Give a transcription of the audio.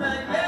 Yeah.